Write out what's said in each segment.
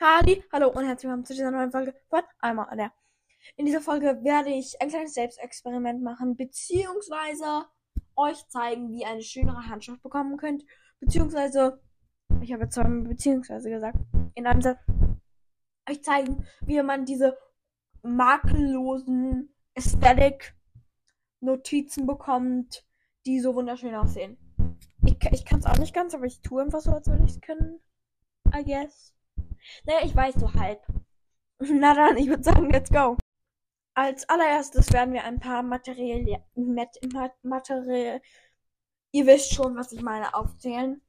Halli, hallo und herzlich willkommen zu dieser neuen Folge von Einmal an der. In dieser Folge werde ich ein kleines Selbstexperiment machen, beziehungsweise euch zeigen, wie ihr eine schönere Handschrift bekommen könnt, beziehungsweise, ich habe jetzt zwar beziehungsweise gesagt, in einem Satz, euch zeigen, wie man diese makellosen Aesthetic Notizen bekommt, die so wunderschön aussehen. Ich, ich kann es auch nicht ganz, aber ich tue einfach so, als würde ich es können. I guess. Naja, ich weiß so halb. Na dann, ich würde sagen, let's go. Als allererstes werden wir ein paar Materialien, Material, ihr wisst schon, was ich meine, aufzählen,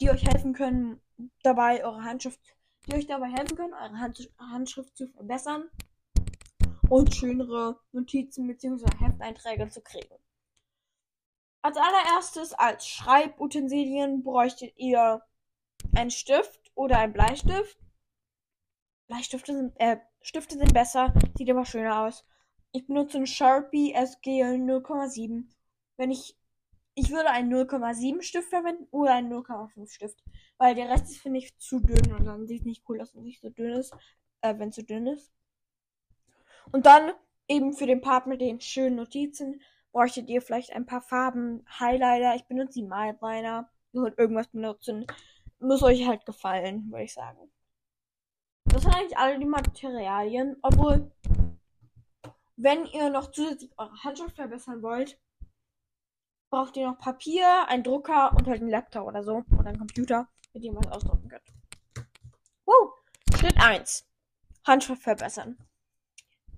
die euch helfen können, dabei eure Handschrift, die euch dabei helfen können, eure Hand, Handschrift zu verbessern und schönere Notizen bzw. Hefteinträge zu kriegen. Als allererstes als Schreibutensilien bräuchtet ihr einen Stift oder einen Bleistift Bleistifte sind, äh, Stifte sind besser, sieht aber schöner aus. Ich benutze einen Sharpie SGL 0,7. Wenn ich, ich würde einen 0,7 Stift verwenden oder einen 0,5 Stift. Weil der Rest ist, finde ich, zu dünn und dann sieht es nicht cool aus, wenn es nicht so dünn ist, äh, wenn es zu dünn ist. Und dann eben für den Part mit den schönen Notizen bräuchtet ihr vielleicht ein paar Farben, Highlighter. Ich benutze die Mildliner. Ihr könnt irgendwas benutzen. Muss euch halt gefallen, würde ich sagen. Das sind eigentlich alle die Materialien. Obwohl, wenn ihr noch zusätzlich eure Handschrift verbessern wollt, braucht ihr noch Papier, einen Drucker und halt einen Laptop oder so. Oder einen Computer, mit dem ihr was ausdrucken könnt. Wow. Schritt 1. Handschrift verbessern.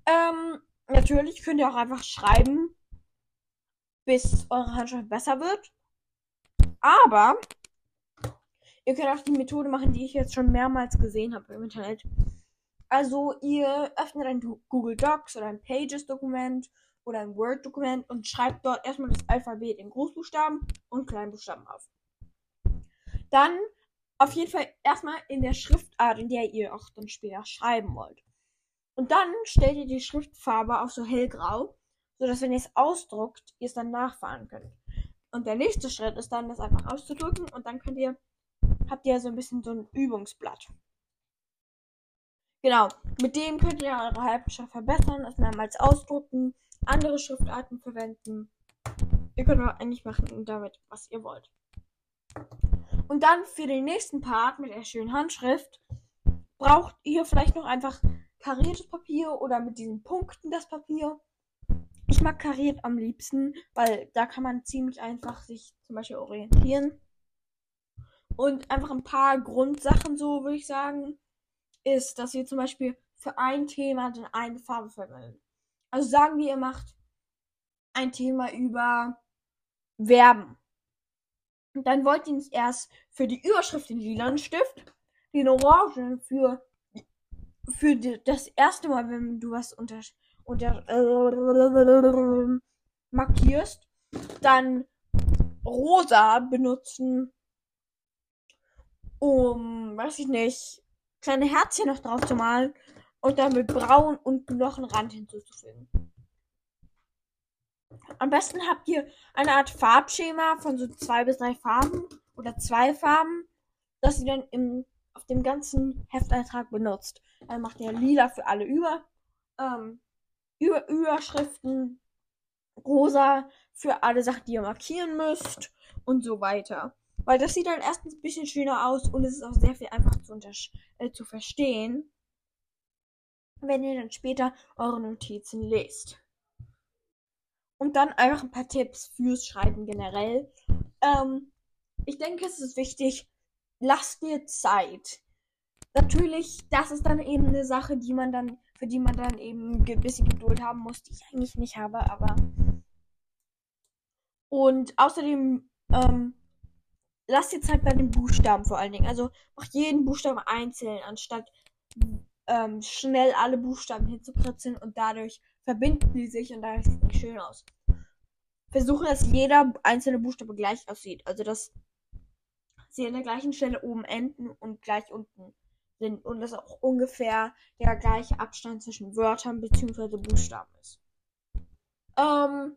Ähm, natürlich könnt ihr auch einfach schreiben, bis eure Handschrift besser wird. Aber Ihr könnt auch die Methode machen, die ich jetzt schon mehrmals gesehen habe im Internet. Also ihr öffnet ein Google Docs oder ein Pages-Dokument oder ein Word-Dokument und schreibt dort erstmal das Alphabet in Großbuchstaben und Kleinbuchstaben auf. Dann auf jeden Fall erstmal in der Schriftart, in der ihr auch dann später schreiben wollt. Und dann stellt ihr die Schriftfarbe auf so hellgrau, sodass wenn ihr es ausdruckt, ihr es dann nachfahren könnt. Und der nächste Schritt ist dann, das einfach auszudrücken und dann könnt ihr habt ihr so ein bisschen so ein Übungsblatt. Genau, mit dem könnt ihr eure Halbschrift verbessern, es mehrmals ausdrucken, andere Schriftarten verwenden. Ihr könnt auch eigentlich machen damit, was ihr wollt. Und dann für den nächsten Part mit der schönen Handschrift braucht ihr vielleicht noch einfach kariertes Papier oder mit diesen Punkten das Papier. Ich mag kariert am liebsten, weil da kann man ziemlich einfach sich zum Beispiel orientieren. Und einfach ein paar Grundsachen, so würde ich sagen, ist, dass ihr zum Beispiel für ein Thema dann eine Farbe verwendet. Also sagen wir, ihr macht ein Thema über Verben. Dann wollt ihr nicht erst für die Überschrift den lilanen Stift, den orangen für, für die, das erste Mal, wenn du was unter, unter äh, markierst, dann rosa benutzen um, weiß ich nicht, kleine Herzchen noch drauf zu malen und dann mit braun und Knochenrand hinzuzufügen. Am besten habt ihr eine Art Farbschema von so zwei bis drei Farben oder zwei Farben, das ihr dann im, auf dem ganzen Hefteintrag benutzt. Dann macht ihr lila für alle über, ähm, über Überschriften, rosa für alle Sachen, die ihr markieren müsst und so weiter. Weil das sieht dann erstens ein bisschen schöner aus und es ist auch sehr viel einfacher zu, äh, zu verstehen, wenn ihr dann später eure Notizen lest. Und dann einfach ein paar Tipps fürs Schreiben generell. Ähm, ich denke, es ist wichtig, lasst dir Zeit. Natürlich, das ist dann eben eine Sache, die man dann, für die man dann eben ein bisschen Geduld haben muss, die ich eigentlich nicht habe, aber. Und außerdem, ähm, lasst die Zeit bei den Buchstaben vor allen Dingen. Also macht jeden Buchstaben einzeln, anstatt ähm, schnell alle Buchstaben hinzukritzeln und dadurch verbinden die sich und dadurch sieht es schön aus. Versuchen, dass jeder einzelne Buchstabe gleich aussieht. Also dass sie an der gleichen Stelle oben enden und gleich unten sind und dass auch ungefähr der gleiche Abstand zwischen Wörtern bzw. Buchstaben ist. Ähm,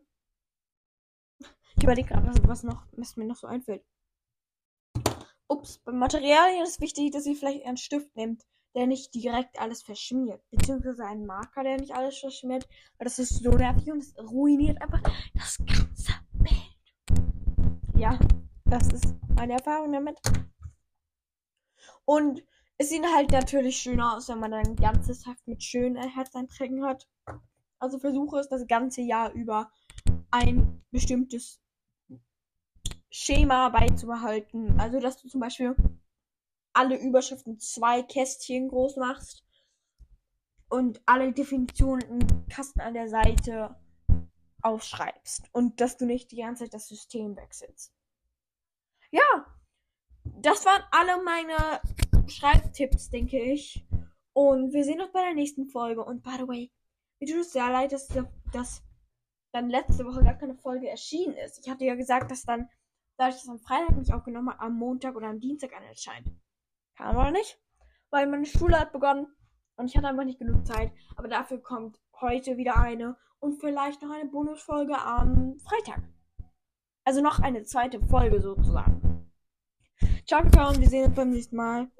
ich überlege gerade, was, was mir noch so einfällt. Ups, beim Materialien ist wichtig, dass ihr vielleicht einen Stift nehmt, der nicht direkt alles verschmiert. Beziehungsweise einen Marker, der nicht alles verschmiert. Weil das ist so nervig und es ruiniert einfach das ganze Bild. Ja, das ist meine Erfahrung damit. Und es sieht halt natürlich schöner aus, wenn man ein ganzes Heft mit schönen Herzeinträgen hat. Also versuche es das ganze Jahr über ein bestimmtes Schema beizubehalten. Also, dass du zum Beispiel alle Überschriften zwei Kästchen groß machst und alle Definitionen im Kasten an der Seite aufschreibst und dass du nicht die ganze Zeit das System wechselst. Ja, das waren alle meine Schreibtipps, denke ich. Und wir sehen uns bei der nächsten Folge. Und by the way, mir tut es sehr leid, dass, dass dann letzte Woche gar keine Folge erschienen ist. Ich hatte ja gesagt, dass dann, da ich das am Freitag nicht aufgenommen habe, am Montag oder am Dienstag eine erscheint. Kam aber nicht, weil meine Schule hat begonnen und ich hatte einfach nicht genug Zeit. Aber dafür kommt heute wieder eine und vielleicht noch eine Bonusfolge am Freitag. Also noch eine zweite Folge sozusagen. Ciao, Kakao und wir sehen uns beim nächsten Mal.